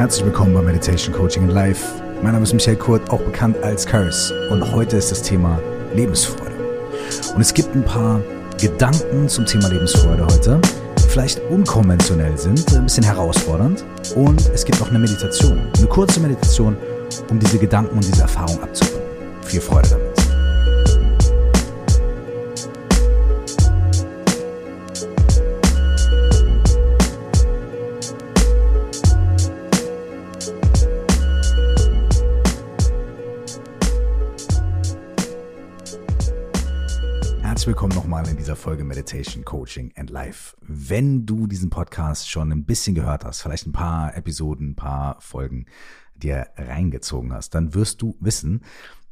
Herzlich willkommen bei Meditation Coaching in Life. Mein Name ist Michael Kurt, auch bekannt als Curse. Und heute ist das Thema Lebensfreude. Und es gibt ein paar Gedanken zum Thema Lebensfreude heute, die vielleicht unkonventionell sind, ein bisschen herausfordernd. Und es gibt auch eine Meditation, eine kurze Meditation, um diese Gedanken und diese Erfahrung abzurunden. Viel Freude damit. Folge Meditation, Coaching and Life. Wenn du diesen Podcast schon ein bisschen gehört hast, vielleicht ein paar Episoden, ein paar Folgen dir reingezogen hast, dann wirst du wissen,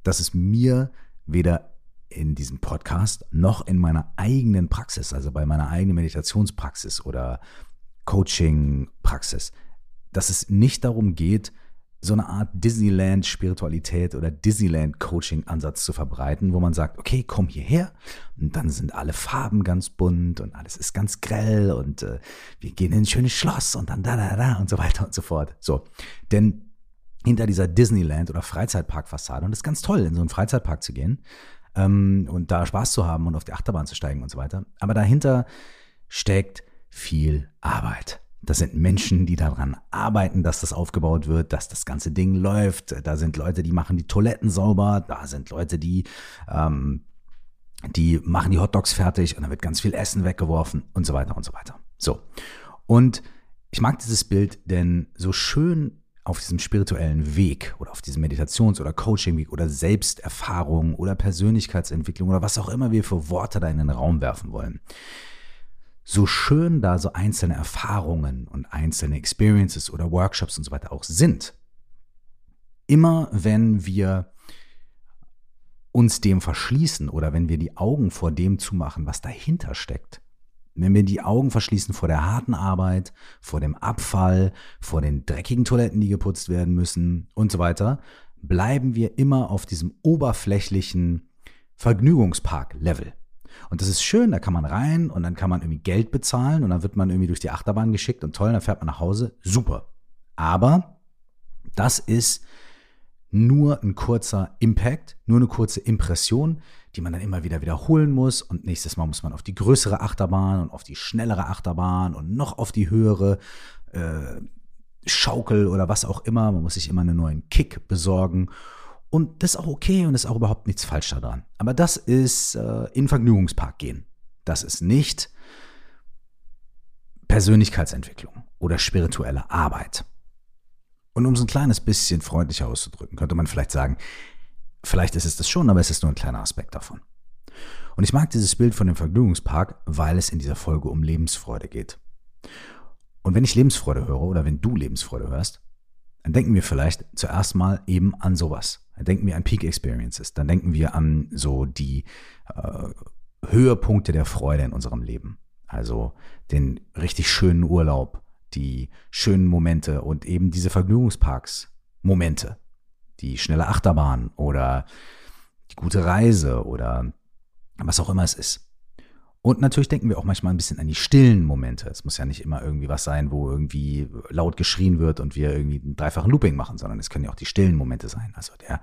dass es mir weder in diesem Podcast noch in meiner eigenen Praxis, also bei meiner eigenen Meditationspraxis oder Coaching-Praxis, dass es nicht darum geht, so eine Art Disneyland-Spiritualität oder Disneyland-Coaching-Ansatz zu verbreiten, wo man sagt, okay, komm hierher und dann sind alle Farben ganz bunt und alles ist ganz grell und äh, wir gehen in ein schönes Schloss und dann da, da, da und so weiter und so fort. So, denn hinter dieser Disneyland- oder Freizeitpark-Fassade, und das ist ganz toll, in so einen Freizeitpark zu gehen ähm, und da Spaß zu haben und auf die Achterbahn zu steigen und so weiter, aber dahinter steckt viel Arbeit. Das sind Menschen, die daran arbeiten, dass das aufgebaut wird, dass das ganze Ding läuft. Da sind Leute, die machen die Toiletten sauber. Da sind Leute, die, ähm, die machen die Hotdogs fertig und dann wird ganz viel Essen weggeworfen und so weiter und so weiter. So. Und ich mag dieses Bild, denn so schön auf diesem spirituellen Weg oder auf diesem Meditations- oder Coaching-Weg oder Selbsterfahrung oder Persönlichkeitsentwicklung oder was auch immer wir für Worte da in den Raum werfen wollen so schön da so einzelne Erfahrungen und einzelne Experiences oder Workshops und so weiter auch sind, immer wenn wir uns dem verschließen oder wenn wir die Augen vor dem zumachen, was dahinter steckt, wenn wir die Augen verschließen vor der harten Arbeit, vor dem Abfall, vor den dreckigen Toiletten, die geputzt werden müssen und so weiter, bleiben wir immer auf diesem oberflächlichen Vergnügungspark-Level. Und das ist schön, da kann man rein und dann kann man irgendwie Geld bezahlen und dann wird man irgendwie durch die Achterbahn geschickt und toll, dann fährt man nach Hause. Super. Aber das ist nur ein kurzer Impact, nur eine kurze Impression, die man dann immer wieder wiederholen muss. Und nächstes Mal muss man auf die größere Achterbahn und auf die schnellere Achterbahn und noch auf die höhere äh, Schaukel oder was auch immer. Man muss sich immer einen neuen Kick besorgen. Und das ist auch okay und ist auch überhaupt nichts falsch daran. Aber das ist äh, in Vergnügungspark gehen. Das ist nicht Persönlichkeitsentwicklung oder spirituelle Arbeit. Und um es ein kleines bisschen freundlicher auszudrücken, könnte man vielleicht sagen, vielleicht ist es das schon, aber es ist nur ein kleiner Aspekt davon. Und ich mag dieses Bild von dem Vergnügungspark, weil es in dieser Folge um Lebensfreude geht. Und wenn ich Lebensfreude höre oder wenn du Lebensfreude hörst, dann denken wir vielleicht zuerst mal eben an sowas. Dann denken wir an Peak Experiences. Dann denken wir an so die äh, Höhepunkte der Freude in unserem Leben. Also den richtig schönen Urlaub, die schönen Momente und eben diese Vergnügungsparks Momente. Die schnelle Achterbahn oder die gute Reise oder was auch immer es ist. Und natürlich denken wir auch manchmal ein bisschen an die stillen Momente. Es muss ja nicht immer irgendwie was sein, wo irgendwie laut geschrien wird und wir irgendwie einen dreifachen Looping machen, sondern es können ja auch die stillen Momente sein. Also der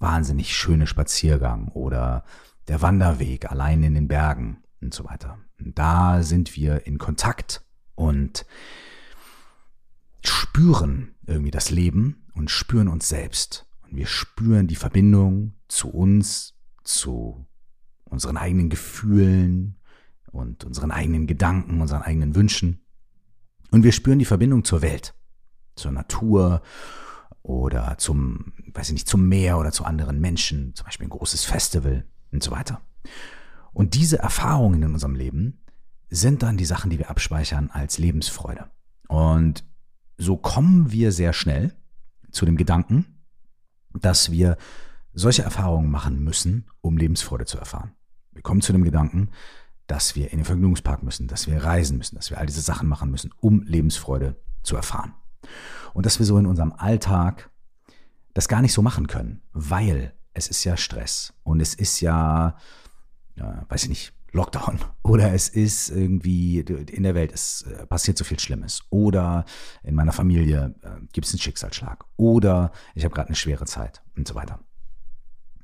wahnsinnig schöne Spaziergang oder der Wanderweg allein in den Bergen und so weiter. Und da sind wir in Kontakt und spüren irgendwie das Leben und spüren uns selbst. Und wir spüren die Verbindung zu uns, zu unseren eigenen Gefühlen, und unseren eigenen Gedanken, unseren eigenen Wünschen. Und wir spüren die Verbindung zur Welt, zur Natur oder zum, weiß ich nicht, zum Meer oder zu anderen Menschen, zum Beispiel ein großes Festival und so weiter. Und diese Erfahrungen in unserem Leben sind dann die Sachen, die wir abspeichern als Lebensfreude. Und so kommen wir sehr schnell zu dem Gedanken, dass wir solche Erfahrungen machen müssen, um Lebensfreude zu erfahren. Wir kommen zu dem Gedanken, dass wir in den Vergnügungspark müssen, dass wir reisen müssen, dass wir all diese Sachen machen müssen, um Lebensfreude zu erfahren. Und dass wir so in unserem Alltag das gar nicht so machen können, weil es ist ja Stress und es ist ja, ja weiß ich nicht, Lockdown oder es ist irgendwie in der Welt es äh, passiert so viel Schlimmes oder in meiner Familie äh, gibt es einen Schicksalsschlag oder ich habe gerade eine schwere Zeit und so weiter.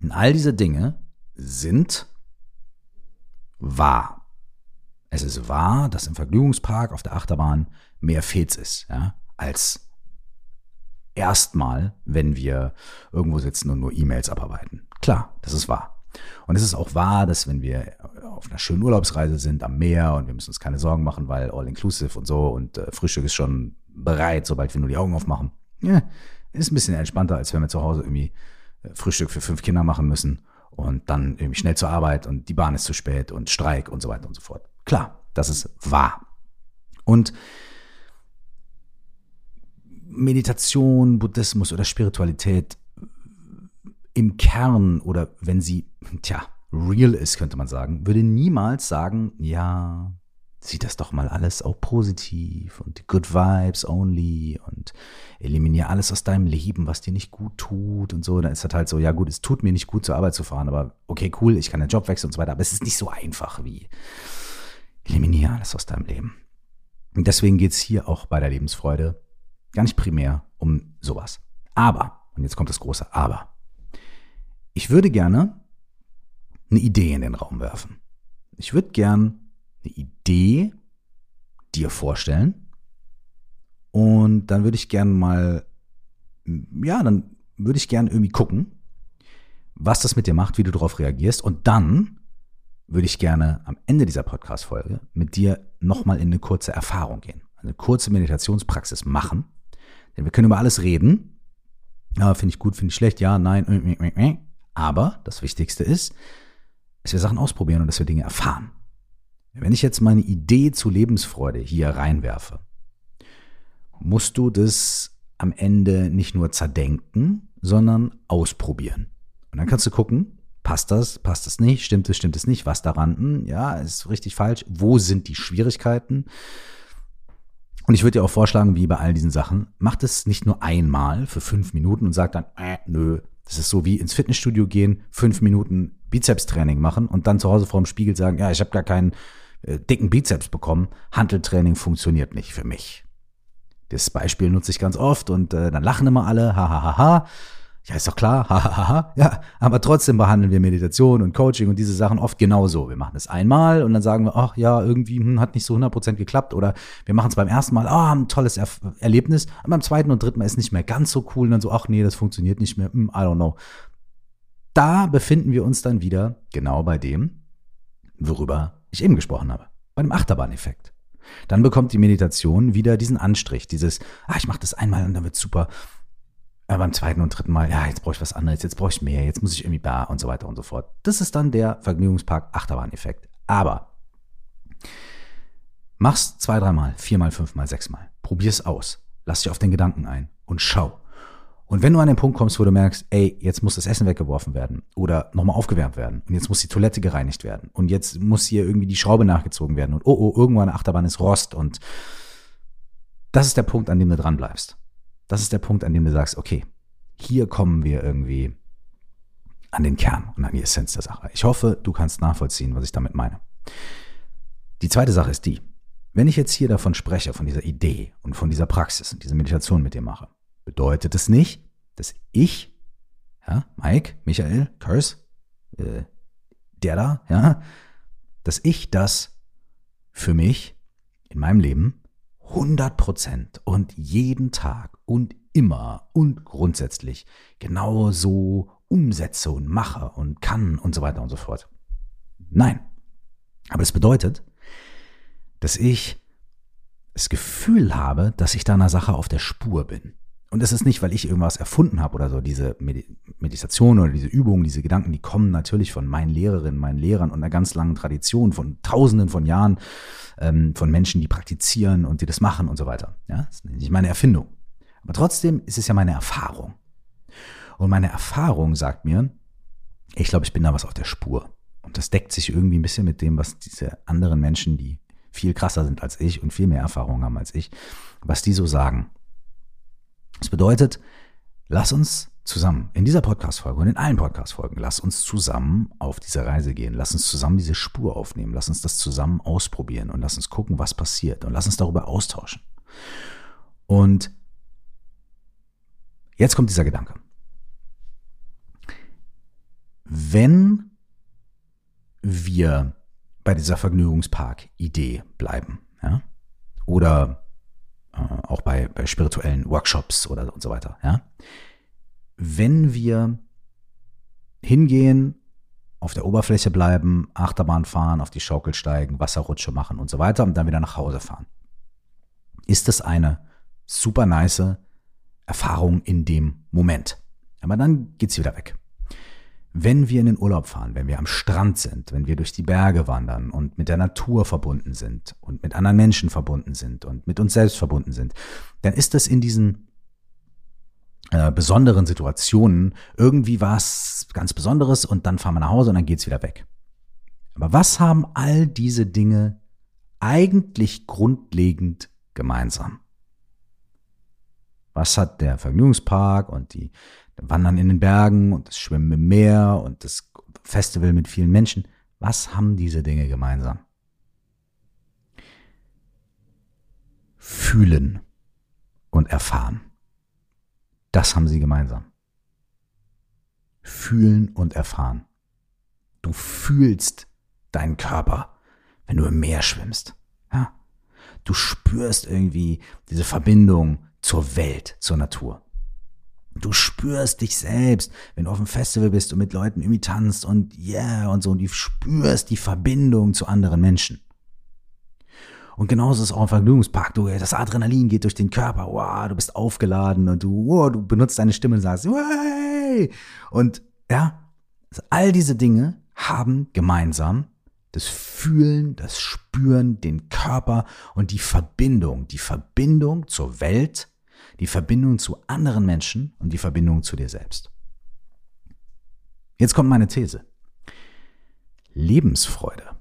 Und all diese Dinge sind wahr. Es ist wahr, dass im Vergnügungspark auf der Achterbahn mehr Fets ist, ja, als erstmal, wenn wir irgendwo sitzen und nur E-Mails abarbeiten. Klar, das ist wahr. Und es ist auch wahr, dass wenn wir auf einer schönen Urlaubsreise sind am Meer und wir müssen uns keine Sorgen machen, weil all-inclusive und so und äh, Frühstück ist schon bereit, sobald wir nur die Augen aufmachen. Ja, ist ein bisschen entspannter, als wenn wir zu Hause irgendwie äh, Frühstück für fünf Kinder machen müssen und dann irgendwie schnell zur Arbeit und die Bahn ist zu spät und Streik und so weiter und so fort. Klar, das ist wahr. Und Meditation, Buddhismus oder Spiritualität im Kern oder wenn sie, tja, real ist, könnte man sagen, würde niemals sagen, ja, sieh das doch mal alles auch positiv und good vibes only und eliminiere alles aus deinem Leben, was dir nicht gut tut und so. Dann ist das halt so, ja gut, es tut mir nicht gut zur Arbeit zu fahren, aber okay, cool, ich kann den Job wechseln und so weiter, aber es ist nicht so einfach wie eliminiere alles aus deinem Leben. Und deswegen geht es hier auch bei der Lebensfreude gar nicht primär um sowas. Aber, und jetzt kommt das große Aber, ich würde gerne eine Idee in den Raum werfen. Ich würde gern eine Idee dir vorstellen und dann würde ich gern mal, ja, dann würde ich gern irgendwie gucken, was das mit dir macht, wie du darauf reagierst und dann würde ich gerne am Ende dieser Podcast-Folge mit dir nochmal in eine kurze Erfahrung gehen, eine kurze Meditationspraxis machen, denn wir können über alles reden. Ja, finde ich gut, finde ich schlecht, ja, nein, äh, äh, äh, aber das Wichtigste ist, dass wir Sachen ausprobieren und dass wir Dinge erfahren. Wenn ich jetzt meine Idee zu Lebensfreude hier reinwerfe, musst du das am Ende nicht nur zerdenken, sondern ausprobieren. Und dann kannst du gucken, passt das, passt das nicht, stimmt es, stimmt es nicht, was daran, hm, ja, ist richtig falsch, wo sind die Schwierigkeiten? Und ich würde dir auch vorschlagen, wie bei all diesen Sachen, macht es nicht nur einmal für fünf Minuten und sagt dann, äh, nö, das ist so wie ins Fitnessstudio gehen, fünf Minuten Bizepstraining machen und dann zu Hause vor dem Spiegel sagen, ja, ich habe gar keinen äh, dicken Bizeps bekommen. Handeltraining funktioniert nicht für mich. Das Beispiel nutze ich ganz oft und äh, dann lachen immer alle, ha ha ha ha. Ja, ist doch klar, hahaha. ja, aber trotzdem behandeln wir Meditation und Coaching und diese Sachen oft genauso. Wir machen es einmal und dann sagen wir, ach ja, irgendwie hm, hat nicht so 100% geklappt oder wir machen es beim ersten Mal, ah, oh, ein tolles er Erlebnis, und beim zweiten und dritten Mal ist nicht mehr ganz so cool und dann so, ach nee, das funktioniert nicht mehr, hm, I don't know da befinden wir uns dann wieder genau bei dem, worüber ich eben gesprochen habe, bei dem Achterbahneffekt. Dann bekommt die Meditation wieder diesen Anstrich, dieses, ah, ich mache das einmal und dann wird super. Aber beim zweiten und dritten Mal, ja, jetzt brauche ich was anderes, jetzt brauche ich mehr, jetzt muss ich irgendwie da und so weiter und so fort. Das ist dann der Vergnügungspark Achterbahneffekt. Aber mach's zwei, dreimal, viermal, fünfmal, sechsmal. Probier's aus. Lass dich auf den Gedanken ein und schau. Und wenn du an den Punkt kommst, wo du merkst, ey, jetzt muss das Essen weggeworfen werden oder nochmal aufgewärmt werden und jetzt muss die Toilette gereinigt werden und jetzt muss hier irgendwie die Schraube nachgezogen werden und oh, oh, irgendwo an der Achterbahn ist Rost und das ist der Punkt, an dem du dran bleibst. Das ist der Punkt, an dem du sagst, okay, hier kommen wir irgendwie an den Kern und an die Essenz der Sache. Ich hoffe, du kannst nachvollziehen, was ich damit meine. Die zweite Sache ist die, wenn ich jetzt hier davon spreche, von dieser Idee und von dieser Praxis und dieser Meditation mit dir mache, bedeutet es nicht, dass ich, ja, Mike, Michael, Curse, äh, der da, ja, dass ich das für mich in meinem Leben 100% und jeden Tag und immer und grundsätzlich genau so umsetze und mache und kann und so weiter und so fort. Nein. Aber das bedeutet, dass ich das Gefühl habe, dass ich da einer Sache auf der Spur bin. Und das ist nicht, weil ich irgendwas erfunden habe oder so. Diese Meditation oder diese Übungen, diese Gedanken, die kommen natürlich von meinen Lehrerinnen, meinen Lehrern und einer ganz langen Tradition von Tausenden von Jahren ähm, von Menschen, die praktizieren und die das machen und so weiter. Ja, das ist nicht meine Erfindung. Aber trotzdem ist es ja meine Erfahrung. Und meine Erfahrung sagt mir, ich glaube, ich bin da was auf der Spur. Und das deckt sich irgendwie ein bisschen mit dem, was diese anderen Menschen, die viel krasser sind als ich und viel mehr Erfahrung haben als ich, was die so sagen. Das bedeutet, lass uns zusammen in dieser Podcast-Folge und in allen Podcast-Folgen, lass uns zusammen auf diese Reise gehen. Lass uns zusammen diese Spur aufnehmen. Lass uns das zusammen ausprobieren und lass uns gucken, was passiert und lass uns darüber austauschen. Und jetzt kommt dieser Gedanke. Wenn wir bei dieser Vergnügungspark-Idee bleiben, ja, oder äh, auch bei, bei spirituellen Workshops oder und so weiter, ja, wenn wir hingehen, auf der Oberfläche bleiben, Achterbahn fahren, auf die Schaukel steigen, Wasserrutsche machen und so weiter und dann wieder nach Hause fahren. Ist das eine super nice Erfahrung in dem Moment. Aber dann geht's wieder weg. Wenn wir in den Urlaub fahren, wenn wir am Strand sind, wenn wir durch die Berge wandern und mit der Natur verbunden sind und mit anderen Menschen verbunden sind und mit uns selbst verbunden sind, dann ist das in diesen äh, besonderen Situationen irgendwie was ganz Besonderes und dann fahren wir nach Hause und dann geht's wieder weg. Aber was haben all diese Dinge eigentlich grundlegend gemeinsam? Was hat der Vergnügungspark und die Wandern in den Bergen und das Schwimmen im Meer und das Festival mit vielen Menschen? Was haben diese Dinge gemeinsam? Fühlen und erfahren. Das haben sie gemeinsam. Fühlen und erfahren. Du fühlst deinen Körper, wenn du im Meer schwimmst. Ja? Du spürst irgendwie diese Verbindung zur Welt, zur Natur. Du spürst dich selbst, wenn du auf einem Festival bist und mit Leuten irgendwie tanzt und yeah und so und du spürst die Verbindung zu anderen Menschen. Und genauso ist es auch im Vergnügungspark. Du, das Adrenalin geht durch den Körper. Wow, du bist aufgeladen und du, wow, du benutzt deine Stimme und sagst, Way! Und ja, all diese Dinge haben gemeinsam das Fühlen, das Spüren, den Körper und die Verbindung, die Verbindung zur Welt, die Verbindung zu anderen Menschen und die Verbindung zu dir selbst. Jetzt kommt meine These. Lebensfreude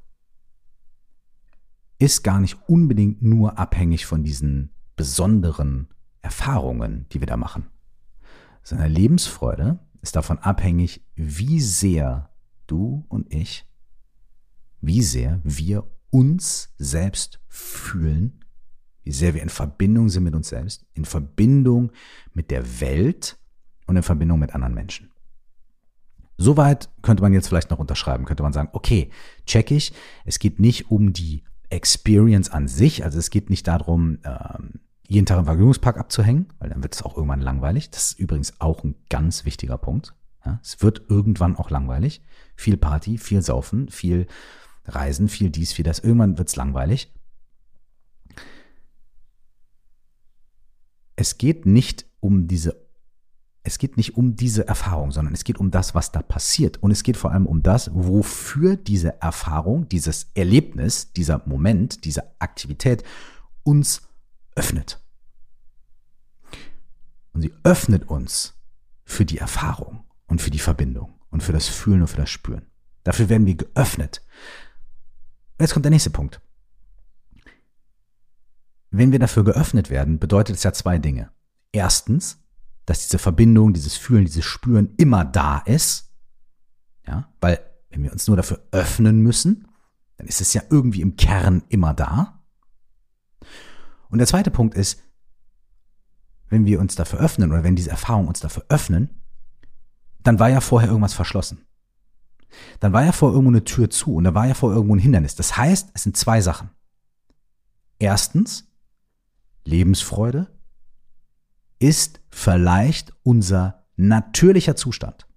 ist gar nicht unbedingt nur abhängig von diesen besonderen Erfahrungen, die wir da machen. Seine Lebensfreude ist davon abhängig, wie sehr du und ich, wie sehr wir uns selbst fühlen, wie sehr wir in Verbindung sind mit uns selbst, in Verbindung mit der Welt und in Verbindung mit anderen Menschen. Soweit könnte man jetzt vielleicht noch unterschreiben, könnte man sagen, okay, check ich, es geht nicht um die Experience an sich. Also es geht nicht darum, ähm, jeden Tag im Vergnügungspark abzuhängen, weil dann wird es auch irgendwann langweilig. Das ist übrigens auch ein ganz wichtiger Punkt. Es wird irgendwann auch langweilig. Viel Party, viel Saufen, viel Reisen, viel dies, viel das. Irgendwann wird es langweilig. Es geht nicht um diese es geht nicht um diese Erfahrung, sondern es geht um das, was da passiert. Und es geht vor allem um das, wofür diese Erfahrung, dieses Erlebnis, dieser Moment, diese Aktivität uns öffnet. Und sie öffnet uns für die Erfahrung und für die Verbindung und für das Fühlen und für das Spüren. Dafür werden wir geöffnet. Jetzt kommt der nächste Punkt. Wenn wir dafür geöffnet werden, bedeutet es ja zwei Dinge. Erstens, dass diese Verbindung, dieses Fühlen, dieses Spüren immer da ist. Ja, weil wenn wir uns nur dafür öffnen müssen, dann ist es ja irgendwie im Kern immer da. Und der zweite Punkt ist, wenn wir uns dafür öffnen oder wenn diese Erfahrungen uns dafür öffnen, dann war ja vorher irgendwas verschlossen. Dann war ja vorher irgendwo eine Tür zu und da war ja vorher irgendwo ein Hindernis. Das heißt, es sind zwei Sachen. Erstens, Lebensfreude ist vielleicht unser natürlicher Zustand.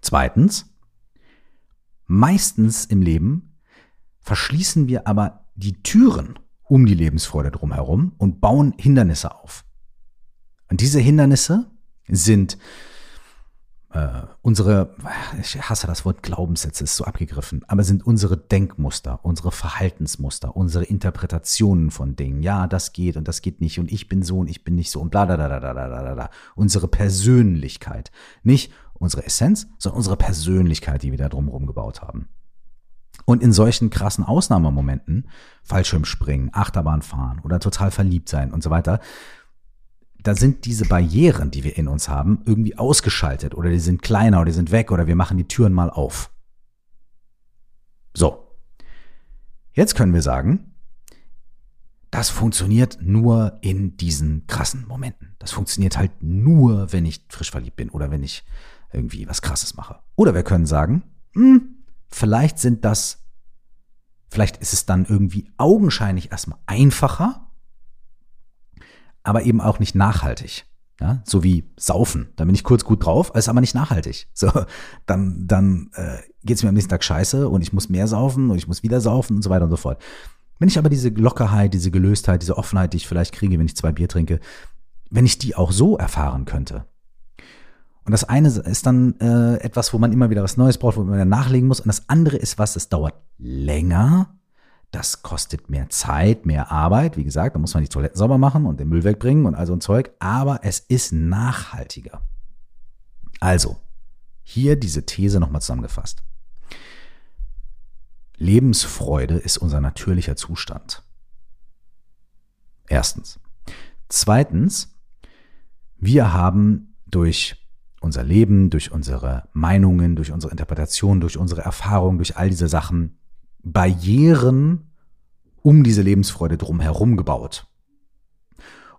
Zweitens, meistens im Leben verschließen wir aber die Türen um die Lebensfreude drumherum und bauen Hindernisse auf. Und diese Hindernisse sind äh, unsere, ich hasse das Wort Glaubenssätze, ist so abgegriffen, aber sind unsere Denkmuster, unsere Verhaltensmuster, unsere Interpretationen von Dingen. Ja, das geht und das geht nicht und ich bin so und ich bin nicht so und bla bla bla bla bla bla bla. Unsere Persönlichkeit. Nicht unsere Essenz, sondern unsere Persönlichkeit, die wir da drumherum gebaut haben. Und in solchen krassen Ausnahmemomenten, Fallschirmspringen, Achterbahn fahren oder total verliebt sein und so weiter, da sind diese Barrieren, die wir in uns haben, irgendwie ausgeschaltet oder die sind kleiner oder die sind weg oder wir machen die Türen mal auf. So. Jetzt können wir sagen, das funktioniert nur in diesen krassen Momenten. Das funktioniert halt nur, wenn ich frisch verliebt bin oder wenn ich irgendwie was Krasses mache. Oder wir können sagen, hm, vielleicht sind das, vielleicht ist es dann irgendwie augenscheinlich erstmal einfacher, aber eben auch nicht nachhaltig. Ja, so wie Saufen. Da bin ich kurz gut drauf, ist aber nicht nachhaltig. So, dann, dann äh, geht es mir am nächsten Tag scheiße und ich muss mehr saufen und ich muss wieder saufen und so weiter und so fort. Wenn ich aber diese Lockerheit, diese Gelöstheit, diese Offenheit, die ich vielleicht kriege, wenn ich zwei Bier trinke, wenn ich die auch so erfahren könnte. Und das eine ist dann äh, etwas, wo man immer wieder was Neues braucht, wo man wieder nachlegen muss. Und das andere ist was, es dauert länger das kostet mehr Zeit, mehr Arbeit. Wie gesagt, da muss man die Toiletten sauber machen und den Müll wegbringen und all so ein Zeug. Aber es ist nachhaltiger. Also, hier diese These nochmal zusammengefasst. Lebensfreude ist unser natürlicher Zustand. Erstens. Zweitens, wir haben durch unser Leben, durch unsere Meinungen, durch unsere Interpretation, durch unsere Erfahrungen, durch all diese Sachen Barrieren um diese Lebensfreude drumherum gebaut.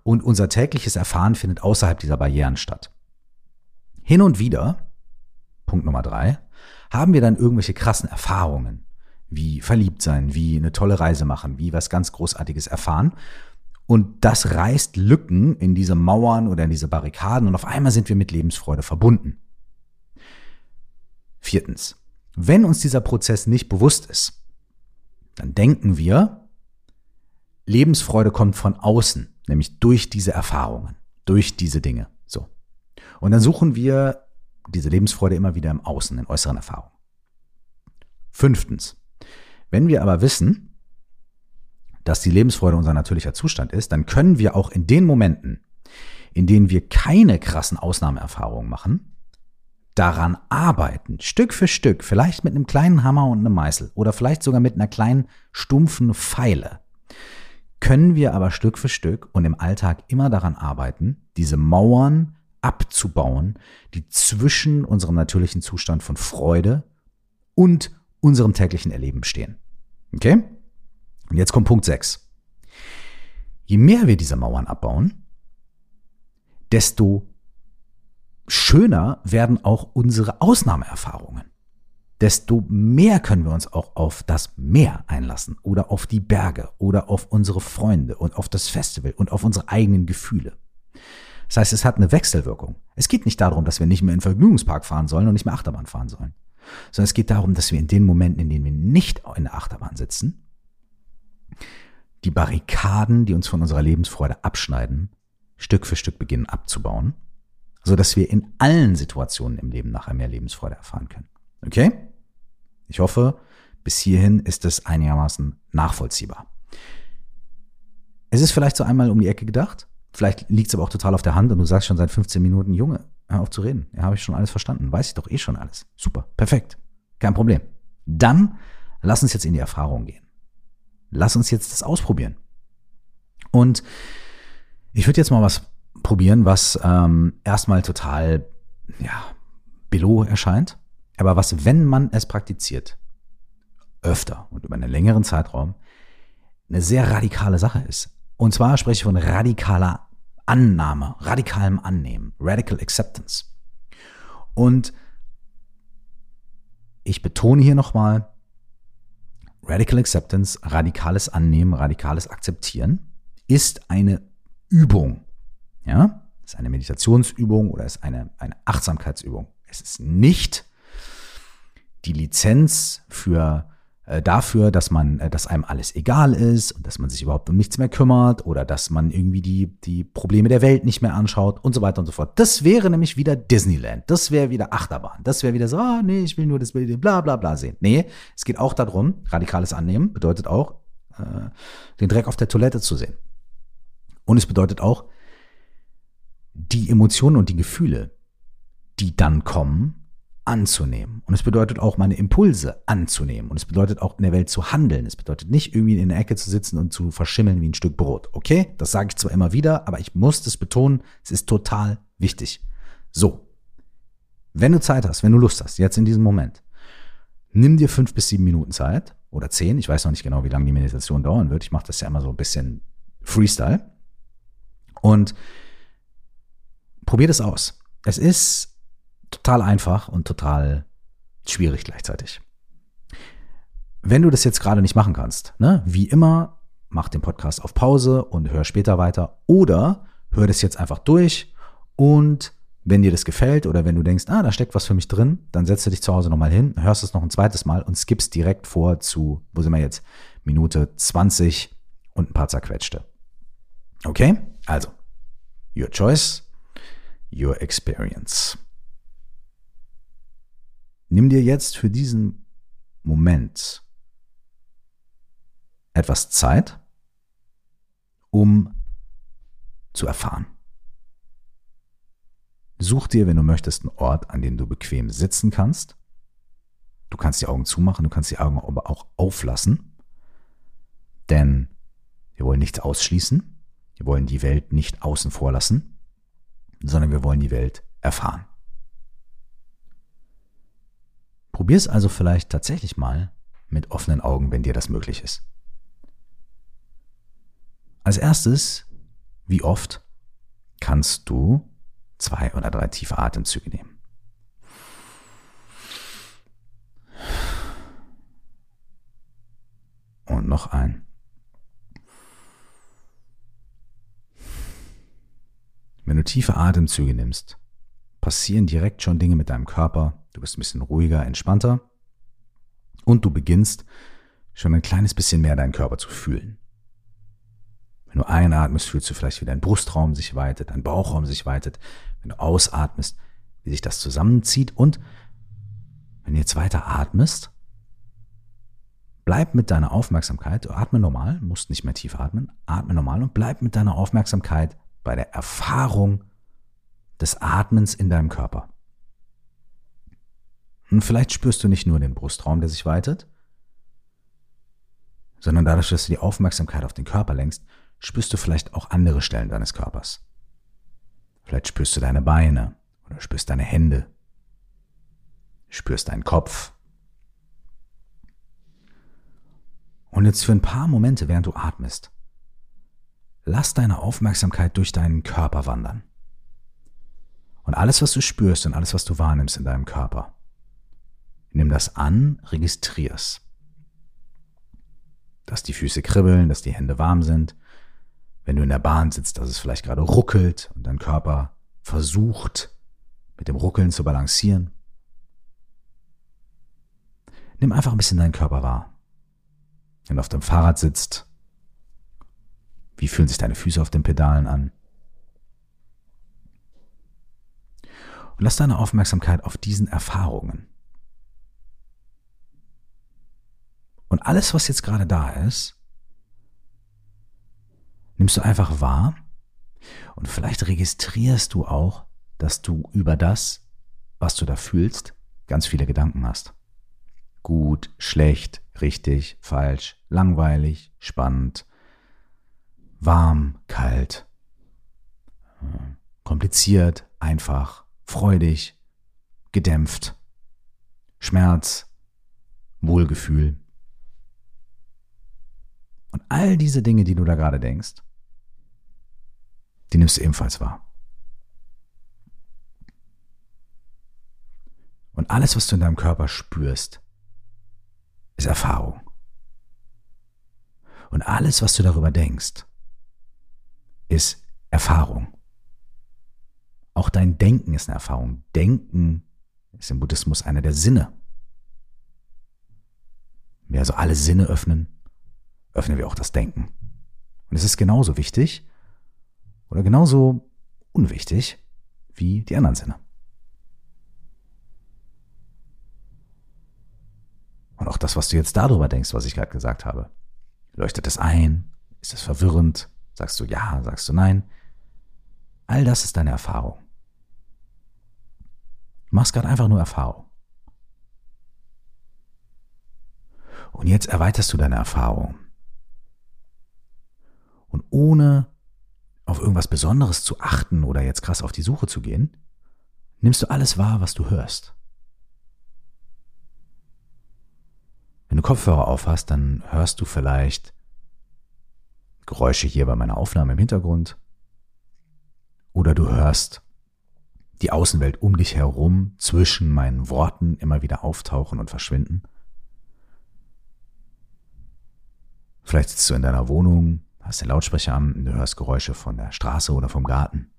Und unser tägliches Erfahren findet außerhalb dieser Barrieren statt. Hin und wieder, Punkt Nummer drei, haben wir dann irgendwelche krassen Erfahrungen, wie verliebt sein, wie eine tolle Reise machen, wie was ganz Großartiges erfahren. Und das reißt Lücken in diese Mauern oder in diese Barrikaden und auf einmal sind wir mit Lebensfreude verbunden. Viertens. Wenn uns dieser Prozess nicht bewusst ist, dann denken wir, Lebensfreude kommt von außen, nämlich durch diese Erfahrungen, durch diese Dinge. So. Und dann suchen wir diese Lebensfreude immer wieder im Außen, in äußeren Erfahrungen. Fünftens. Wenn wir aber wissen, dass die Lebensfreude unser natürlicher Zustand ist, dann können wir auch in den Momenten, in denen wir keine krassen Ausnahmeerfahrungen machen, daran arbeiten, Stück für Stück, vielleicht mit einem kleinen Hammer und einem Meißel oder vielleicht sogar mit einer kleinen stumpfen Pfeile, können wir aber Stück für Stück und im Alltag immer daran arbeiten, diese Mauern abzubauen, die zwischen unserem natürlichen Zustand von Freude und unserem täglichen Erleben stehen. Okay? Und jetzt kommt Punkt 6. Je mehr wir diese Mauern abbauen, desto schöner werden auch unsere Ausnahmeerfahrungen. Desto mehr können wir uns auch auf das Meer einlassen oder auf die Berge oder auf unsere Freunde und auf das Festival und auf unsere eigenen Gefühle. Das heißt, es hat eine Wechselwirkung. Es geht nicht darum, dass wir nicht mehr in den Vergnügungspark fahren sollen und nicht mehr Achterbahn fahren sollen, sondern es geht darum, dass wir in den Momenten, in denen wir nicht in der Achterbahn sitzen, die Barrikaden, die uns von unserer Lebensfreude abschneiden, Stück für Stück beginnen abzubauen so dass wir in allen Situationen im Leben nachher mehr Lebensfreude erfahren können. Okay? Ich hoffe, bis hierhin ist es einigermaßen nachvollziehbar. Es ist vielleicht so einmal um die Ecke gedacht. Vielleicht liegt es aber auch total auf der Hand und du sagst schon seit 15 Minuten, Junge, hör auf zu reden. Ja, habe ich schon alles verstanden. Weiß ich doch eh schon alles. Super, perfekt. Kein Problem. Dann lass uns jetzt in die Erfahrung gehen. Lass uns jetzt das ausprobieren. Und ich würde jetzt mal was probieren, was ähm, erstmal total, ja, below erscheint. Aber was, wenn man es praktiziert, öfter und über einen längeren Zeitraum, eine sehr radikale Sache ist. Und zwar spreche ich von radikaler Annahme, radikalem Annehmen, Radical Acceptance. Und ich betone hier nochmal, Radical Acceptance, radikales Annehmen, radikales Akzeptieren ist eine Übung. Ja, ist eine Meditationsübung oder ist eine, eine Achtsamkeitsübung. Es ist nicht die Lizenz für äh, dafür, dass man, äh, dass einem alles egal ist und dass man sich überhaupt um nichts mehr kümmert oder dass man irgendwie die, die Probleme der Welt nicht mehr anschaut und so weiter und so fort. Das wäre nämlich wieder Disneyland. Das wäre wieder Achterbahn. Das wäre wieder so, ah, nee, ich will nur das Bild, bla, bla, bla sehen. Nee, es geht auch darum, radikales Annehmen bedeutet auch, äh, den Dreck auf der Toilette zu sehen. Und es bedeutet auch, die Emotionen und die Gefühle, die dann kommen, anzunehmen. Und es bedeutet auch, meine Impulse anzunehmen. Und es bedeutet auch, in der Welt zu handeln. Es bedeutet nicht, irgendwie in der Ecke zu sitzen und zu verschimmeln wie ein Stück Brot. Okay? Das sage ich zwar immer wieder, aber ich muss es betonen, es ist total wichtig. So. Wenn du Zeit hast, wenn du Lust hast, jetzt in diesem Moment, nimm dir fünf bis sieben Minuten Zeit oder zehn. Ich weiß noch nicht genau, wie lange die Meditation dauern wird. Ich mache das ja immer so ein bisschen Freestyle. Und probier das aus. Es ist total einfach und total schwierig gleichzeitig. Wenn du das jetzt gerade nicht machen kannst, ne, wie immer, mach den Podcast auf Pause und hör später weiter oder hör das jetzt einfach durch und wenn dir das gefällt oder wenn du denkst, ah, da steckt was für mich drin, dann setzt du dich zu Hause nochmal hin, hörst es noch ein zweites Mal und skippst direkt vor zu, wo sind wir jetzt? Minute 20 und ein paar zerquetschte. Okay? Also, your choice, your experience. Nimm dir jetzt für diesen Moment etwas Zeit, um zu erfahren. Such dir, wenn du möchtest, einen Ort, an dem du bequem sitzen kannst. Du kannst die Augen zumachen, du kannst die Augen aber auch auflassen. Denn wir wollen nichts ausschließen. Wir wollen die Welt nicht außen vor lassen, sondern wir wollen die Welt erfahren. Probier es also vielleicht tatsächlich mal mit offenen Augen, wenn dir das möglich ist. Als erstes, wie oft kannst du zwei oder drei tiefe Atemzüge nehmen? Und noch ein. Wenn du tiefe Atemzüge nimmst, passieren direkt schon Dinge mit deinem Körper, du bist ein bisschen ruhiger, entspannter und du beginnst schon ein kleines bisschen mehr deinen Körper zu fühlen. Wenn du einatmest, fühlst du vielleicht, wie dein Brustraum sich weitet, dein Bauchraum sich weitet. Wenn du ausatmest, wie sich das zusammenzieht. Und wenn du jetzt weiter atmest, bleib mit deiner Aufmerksamkeit, du atme normal, musst nicht mehr tief atmen, atme normal und bleib mit deiner Aufmerksamkeit bei der Erfahrung des Atmens in deinem Körper. Und vielleicht spürst du nicht nur den Brustraum, der sich weitet, sondern dadurch, dass du die Aufmerksamkeit auf den Körper lenkst, spürst du vielleicht auch andere Stellen deines Körpers. Vielleicht spürst du deine Beine oder spürst deine Hände, spürst deinen Kopf. Und jetzt für ein paar Momente, während du atmest, lass deine Aufmerksamkeit durch deinen Körper wandern. Und alles, was du spürst und alles, was du wahrnimmst in deinem Körper, nimm das an, registrier's. Dass die Füße kribbeln, dass die Hände warm sind. Wenn du in der Bahn sitzt, dass es vielleicht gerade ruckelt und dein Körper versucht, mit dem Ruckeln zu balancieren. Nimm einfach ein bisschen deinen Körper wahr. Wenn du auf dem Fahrrad sitzt, wie fühlen sich deine Füße auf den Pedalen an? Und lass deine Aufmerksamkeit auf diesen Erfahrungen. Und alles, was jetzt gerade da ist, nimmst du einfach wahr und vielleicht registrierst du auch, dass du über das, was du da fühlst, ganz viele Gedanken hast. Gut, schlecht, richtig, falsch, langweilig, spannend, warm, kalt, kompliziert, einfach, freudig, gedämpft, Schmerz, Wohlgefühl. Und all diese Dinge, die du da gerade denkst, die nimmst du ebenfalls wahr. Und alles, was du in deinem Körper spürst, ist Erfahrung. Und alles, was du darüber denkst, ist Erfahrung. Auch dein Denken ist eine Erfahrung. Denken ist im Buddhismus einer der Sinne. Wenn wir also alle Sinne öffnen, öffnen wir auch das Denken. Und es ist genauso wichtig oder genauso unwichtig wie die anderen Sinne. Und auch das, was du jetzt darüber denkst, was ich gerade gesagt habe. Leuchtet es ein? Ist es verwirrend? Sagst du ja? Sagst du nein? All das ist deine Erfahrung machst gerade einfach nur Erfahrung. Und jetzt erweiterst du deine Erfahrung. Und ohne auf irgendwas Besonderes zu achten oder jetzt krass auf die Suche zu gehen, nimmst du alles wahr, was du hörst. Wenn du Kopfhörer aufhast, dann hörst du vielleicht Geräusche hier bei meiner Aufnahme im Hintergrund. Oder du hörst die Außenwelt um dich herum zwischen meinen Worten immer wieder auftauchen und verschwinden. Vielleicht sitzt du in deiner Wohnung, hast den Lautsprecher an und du hörst Geräusche von der Straße oder vom Garten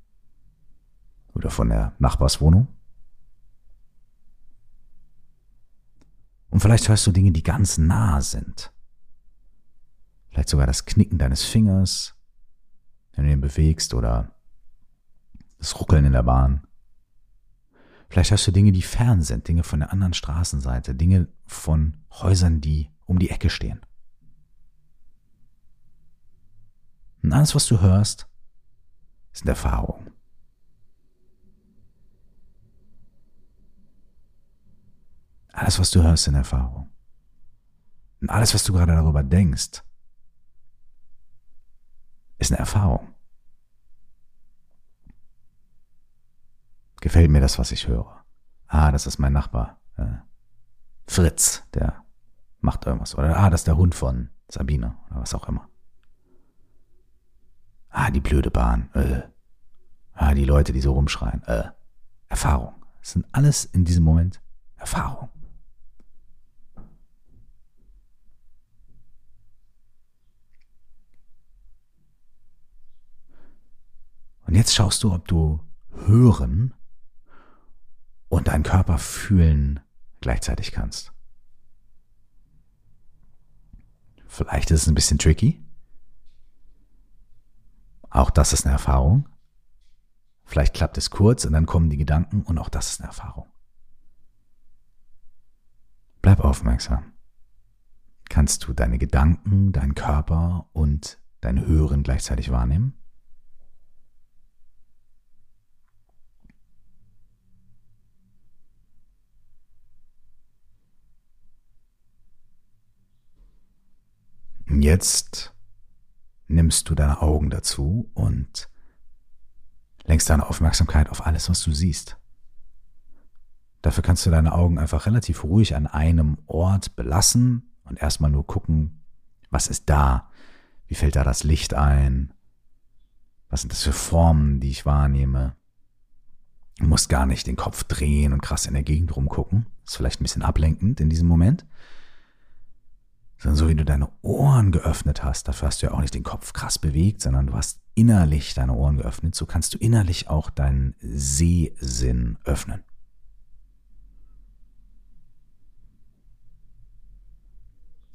oder von der Nachbarswohnung. Und vielleicht hörst du Dinge, die ganz nah sind. Vielleicht sogar das Knicken deines Fingers, wenn du ihn bewegst oder das Ruckeln in der Bahn. Vielleicht hörst du Dinge, die fern sind, Dinge von der anderen Straßenseite, Dinge von Häusern, die um die Ecke stehen. Und alles, was du hörst, sind Erfahrungen. Alles, was du hörst, sind Erfahrungen. Und alles, was du gerade darüber denkst, ist eine Erfahrung. Gefällt mir das, was ich höre. Ah, das ist mein Nachbar. Äh, Fritz, der macht irgendwas. Oder ah, das ist der Hund von Sabine oder was auch immer. Ah, die blöde Bahn. Äh. Ah, die Leute, die so rumschreien. Äh. Erfahrung. Das sind alles in diesem Moment Erfahrung. Und jetzt schaust du, ob du hören und deinen Körper fühlen gleichzeitig kannst. Vielleicht ist es ein bisschen tricky. Auch das ist eine Erfahrung. Vielleicht klappt es kurz und dann kommen die Gedanken und auch das ist eine Erfahrung. Bleib aufmerksam. Kannst du deine Gedanken, deinen Körper und dein Hören gleichzeitig wahrnehmen? Jetzt nimmst du deine Augen dazu und lenkst deine Aufmerksamkeit auf alles, was du siehst. Dafür kannst du deine Augen einfach relativ ruhig an einem Ort belassen und erstmal nur gucken, was ist da? Wie fällt da das Licht ein? Was sind das für Formen, die ich wahrnehme? Du musst gar nicht den Kopf drehen und krass in der Gegend rumgucken. ist vielleicht ein bisschen ablenkend in diesem Moment sondern so wie du deine Ohren geöffnet hast, dafür hast du ja auch nicht den Kopf krass bewegt, sondern du hast innerlich deine Ohren geöffnet, so kannst du innerlich auch deinen Sehsinn öffnen.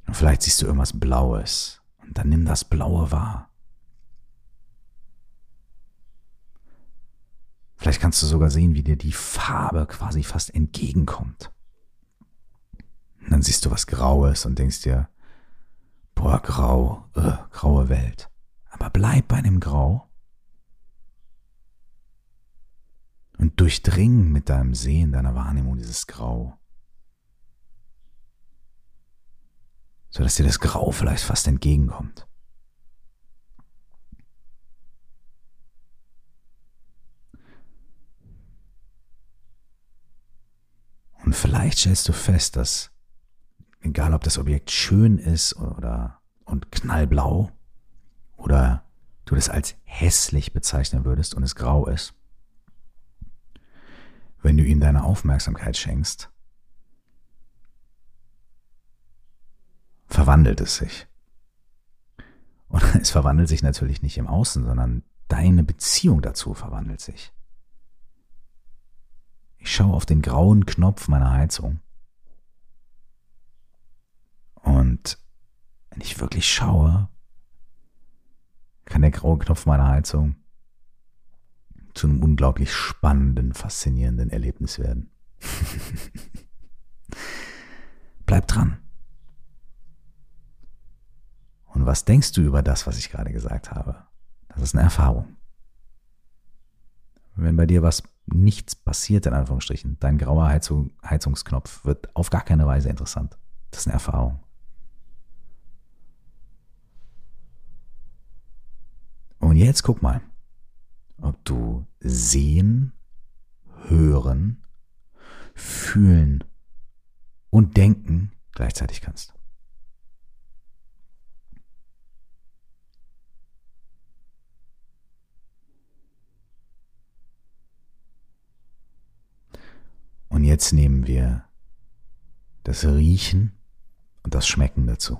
Und vielleicht siehst du irgendwas Blaues und dann nimm das Blaue wahr. Vielleicht kannst du sogar sehen, wie dir die Farbe quasi fast entgegenkommt. Und dann siehst du was Graues und denkst dir, boah, grau, äh, graue Welt. Aber bleib bei dem Grau und durchdring mit deinem Sehen, deiner Wahrnehmung dieses Grau. Sodass dir das Grau vielleicht fast entgegenkommt. Und vielleicht stellst du fest, dass egal ob das Objekt schön ist oder und knallblau oder du das als hässlich bezeichnen würdest und es grau ist, wenn du ihm deine Aufmerksamkeit schenkst, verwandelt es sich. Und es verwandelt sich natürlich nicht im Außen, sondern deine Beziehung dazu verwandelt sich. Ich schaue auf den grauen Knopf meiner Heizung und wenn ich wirklich schaue, kann der graue Knopf meiner Heizung zu einem unglaublich spannenden, faszinierenden Erlebnis werden. Bleib dran. Und was denkst du über das, was ich gerade gesagt habe? Das ist eine Erfahrung. Wenn bei dir was nichts passiert, in Anführungsstrichen, dein grauer Heizung, Heizungsknopf wird auf gar keine Weise interessant. Das ist eine Erfahrung. Jetzt guck mal, ob du sehen, hören, fühlen und denken gleichzeitig kannst. Und jetzt nehmen wir das Riechen und das Schmecken dazu.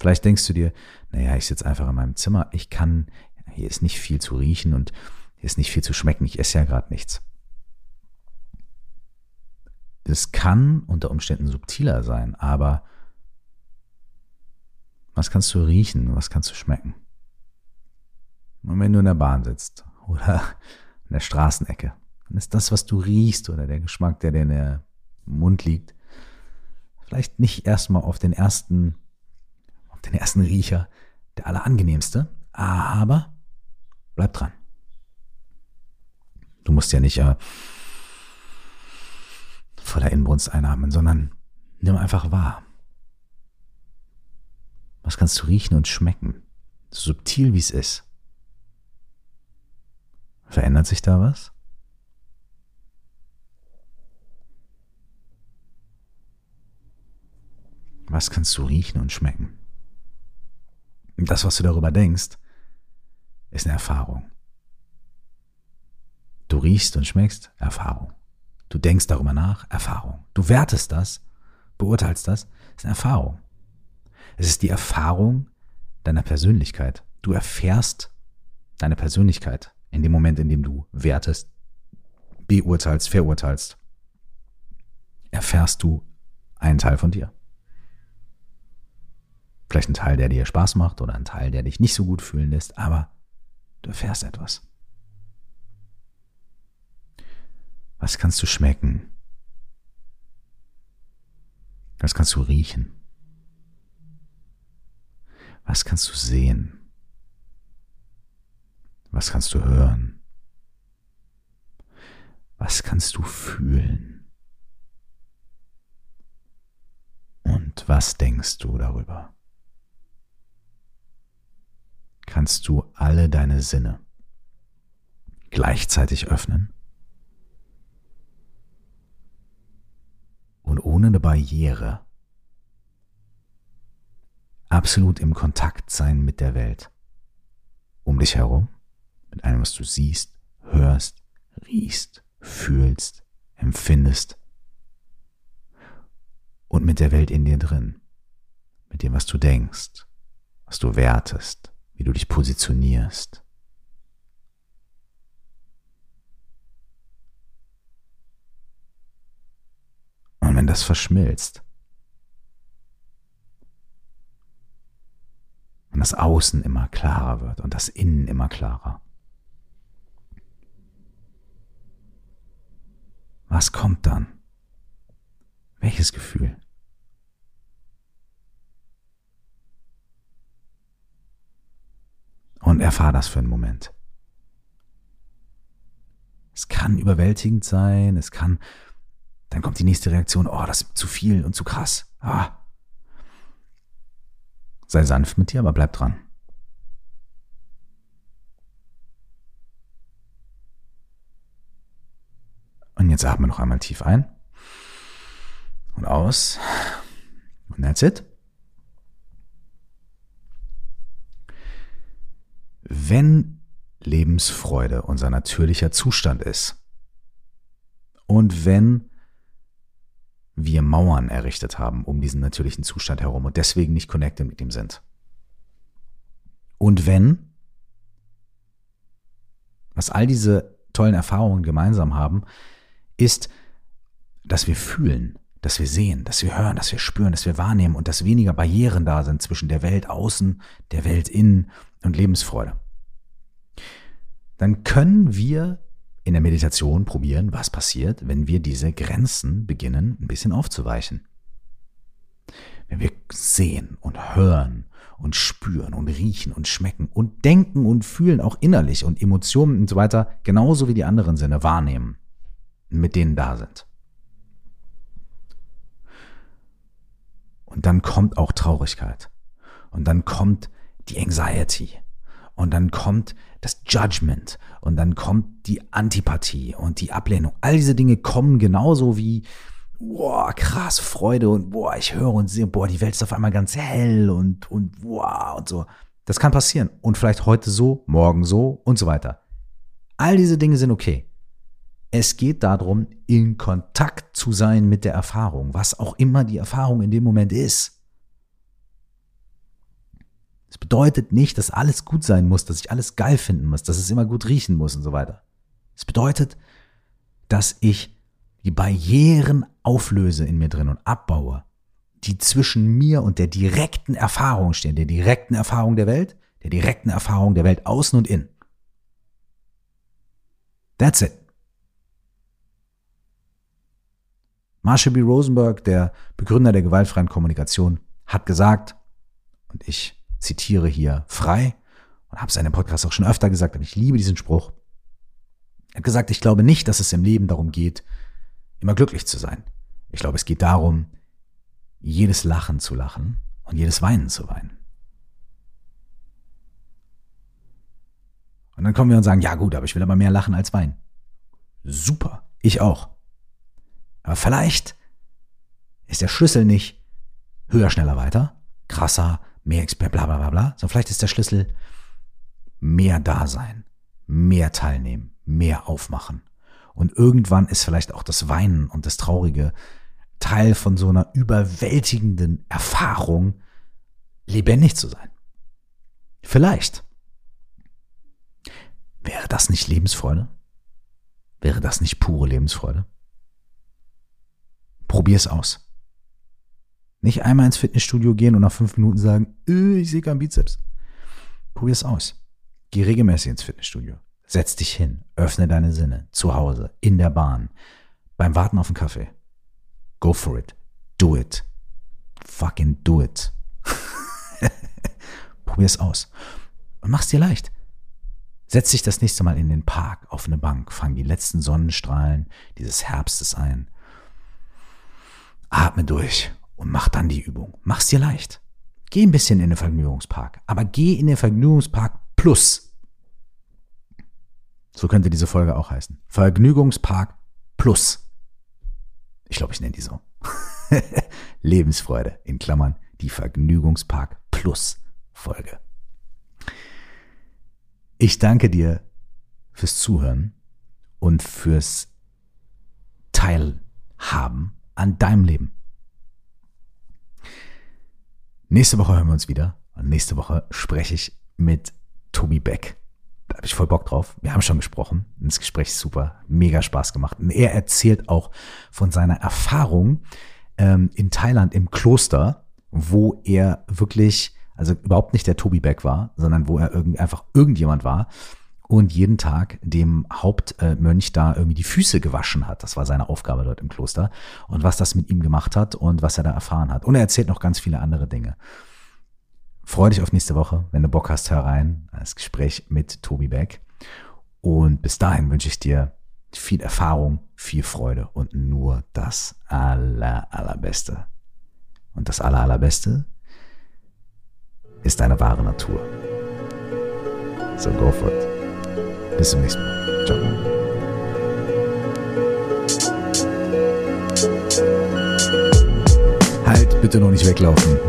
Vielleicht denkst du dir, naja, ich sitze einfach in meinem Zimmer, ich kann, hier ist nicht viel zu riechen und hier ist nicht viel zu schmecken, ich esse ja gerade nichts. Das kann unter Umständen subtiler sein, aber was kannst du riechen, was kannst du schmecken? Und wenn du in der Bahn sitzt oder in der Straßenecke, dann ist das, was du riechst oder der Geschmack, der dir in der Mund liegt, vielleicht nicht erstmal auf den ersten, den ersten Riecher der allerangenehmste, aber bleib dran. Du musst ja nicht äh, voller Inbrunst einatmen, sondern nimm einfach wahr. Was kannst du riechen und schmecken? So subtil wie es ist. Verändert sich da was? Was kannst du riechen und schmecken? Das, was du darüber denkst, ist eine Erfahrung. Du riechst und schmeckst, Erfahrung. Du denkst darüber nach, Erfahrung. Du wertest das, beurteilst das, ist eine Erfahrung. Es ist die Erfahrung deiner Persönlichkeit. Du erfährst deine Persönlichkeit in dem Moment, in dem du wertest, beurteilst, verurteilst. Erfährst du einen Teil von dir. Vielleicht ein Teil, der dir Spaß macht oder ein Teil, der dich nicht so gut fühlen lässt, aber du erfährst etwas. Was kannst du schmecken? Was kannst du riechen? Was kannst du sehen? Was kannst du hören? Was kannst du fühlen? Und was denkst du darüber? Kannst du alle deine Sinne gleichzeitig öffnen. Und ohne eine Barriere absolut im Kontakt sein mit der Welt. Um dich herum, mit allem, was du siehst, hörst, riechst, fühlst, empfindest. Und mit der Welt in dir drin, mit dem, was du denkst, was du wertest, wie du dich positionierst. Und wenn das verschmilzt, und das Außen immer klarer wird und das Innen immer klarer, was kommt dann? Welches Gefühl? Und erfahr das für einen Moment. Es kann überwältigend sein, es kann, dann kommt die nächste Reaktion, oh, das ist zu viel und zu krass. Ah. Sei sanft mit dir, aber bleib dran. Und jetzt atme noch einmal tief ein und aus. Und that's it. Wenn Lebensfreude unser natürlicher Zustand ist und wenn wir Mauern errichtet haben um diesen natürlichen Zustand herum und deswegen nicht connected mit ihm sind. Und wenn, was all diese tollen Erfahrungen gemeinsam haben, ist, dass wir fühlen, dass wir sehen, dass wir hören, dass wir spüren, dass wir wahrnehmen und dass weniger Barrieren da sind zwischen der Welt außen, der Welt innen und Lebensfreude. Dann können wir in der Meditation probieren, was passiert, wenn wir diese Grenzen beginnen, ein bisschen aufzuweichen. Wenn wir sehen und hören und spüren und riechen und schmecken und denken und fühlen, auch innerlich und Emotionen und so weiter, genauso wie die anderen Sinne wahrnehmen, mit denen da sind. Und dann kommt auch Traurigkeit. Und dann kommt die Anxiety und dann kommt das Judgment und dann kommt die Antipathie und die Ablehnung. All diese Dinge kommen genauso wie, boah, krass, Freude und boah, ich höre und sehe, boah, die Welt ist auf einmal ganz hell und, und boah und so. Das kann passieren. Und vielleicht heute so, morgen so und so weiter. All diese Dinge sind okay. Es geht darum, in Kontakt zu sein mit der Erfahrung, was auch immer die Erfahrung in dem Moment ist. Es bedeutet nicht, dass alles gut sein muss, dass ich alles geil finden muss, dass es immer gut riechen muss und so weiter. Es bedeutet, dass ich die Barrieren auflöse in mir drin und abbaue, die zwischen mir und der direkten Erfahrung stehen, der direkten Erfahrung der Welt, der direkten Erfahrung der Welt außen und innen. That's it. Marshall B. Rosenberg, der Begründer der gewaltfreien Kommunikation, hat gesagt, und ich zitiere hier frei und habe seinen Podcast auch schon öfter gesagt, aber ich liebe diesen Spruch. Er hat gesagt, ich glaube nicht, dass es im Leben darum geht, immer glücklich zu sein. Ich glaube, es geht darum, jedes Lachen zu lachen und jedes Weinen zu weinen. Und dann kommen wir und sagen, ja gut, aber ich will aber mehr lachen als weinen. Super, ich auch. Aber vielleicht ist der Schlüssel nicht höher, schneller, weiter, krasser, mehr Expert, bla bla bla bla, sondern vielleicht ist der Schlüssel mehr Dasein, mehr teilnehmen, mehr aufmachen. Und irgendwann ist vielleicht auch das Weinen und das Traurige Teil von so einer überwältigenden Erfahrung, lebendig zu sein. Vielleicht. Wäre das nicht Lebensfreude? Wäre das nicht pure Lebensfreude? Probier es aus. Nicht einmal ins Fitnessstudio gehen und nach fünf Minuten sagen, öh, ich sehe keinen Bizeps. Probier es aus. Geh regelmäßig ins Fitnessstudio. Setz dich hin, öffne deine Sinne, zu Hause, in der Bahn, beim Warten auf den Kaffee. Go for it. Do it. Fucking do it. Probier es aus. Und mach's dir leicht. Setz dich das nächste Mal in den Park auf eine Bank, fang die letzten Sonnenstrahlen dieses Herbstes ein. Atme durch und mach dann die Übung. Mach's dir leicht. Geh ein bisschen in den Vergnügungspark, aber geh in den Vergnügungspark plus. So könnte diese Folge auch heißen. Vergnügungspark plus. Ich glaube, ich nenne die so. Lebensfreude in Klammern die Vergnügungspark plus Folge. Ich danke dir fürs Zuhören und fürs Teilhaben an deinem Leben. Nächste Woche hören wir uns wieder. Und nächste Woche spreche ich mit Tobi Beck. Da habe ich voll Bock drauf. Wir haben schon gesprochen. Das Gespräch ist super. Mega Spaß gemacht. Und er erzählt auch von seiner Erfahrung ähm, in Thailand im Kloster, wo er wirklich, also überhaupt nicht der Tobi Beck war, sondern wo er irgendwie einfach irgendjemand war und jeden Tag dem Hauptmönch da irgendwie die Füße gewaschen hat. Das war seine Aufgabe dort im Kloster. Und was das mit ihm gemacht hat und was er da erfahren hat. Und er erzählt noch ganz viele andere Dinge. Freue dich auf nächste Woche. Wenn du Bock hast, hör rein. Das Gespräch mit Tobi Beck. Und bis dahin wünsche ich dir viel Erfahrung, viel Freude und nur das aller, allerbeste. Und das aller, allerbeste ist deine wahre Natur. So go for it. Bis zum nächsten Mal. Ciao. Halt, bitte noch nicht weglaufen.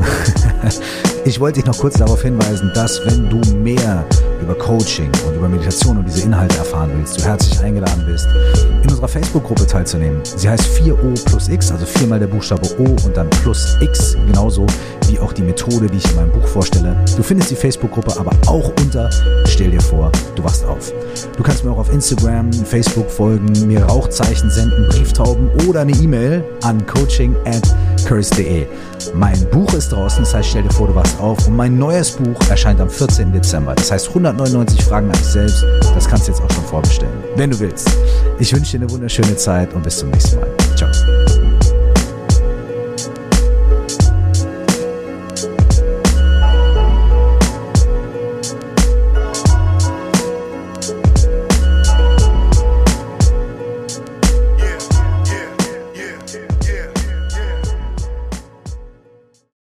Ich wollte dich noch kurz darauf hinweisen, dass wenn du mehr über Coaching und über Meditation und diese Inhalte erfahren willst, du herzlich eingeladen bist, in unserer Facebook-Gruppe teilzunehmen. Sie heißt 4O plus X, also viermal der Buchstabe O und dann plus X, genauso wie auch die Methode, die ich in meinem Buch vorstelle. Du findest die Facebook-Gruppe aber auch unter Stell dir vor, du wachst auf. Du kannst mir auch auf Instagram, Facebook folgen, mir Rauchzeichen senden, Brieftauben oder eine E-Mail an coaching at curse.de. Mein Buch ist draußen, das heißt, stell dir vor, du wachst auf. Und mein neues Buch erscheint am 14. Dezember. Das heißt 199 Fragen an dich selbst. Das kannst du jetzt auch schon vorbestellen, wenn du willst. Ich wünsche dir eine wunderschöne Zeit und bis zum nächsten Mal. Ciao.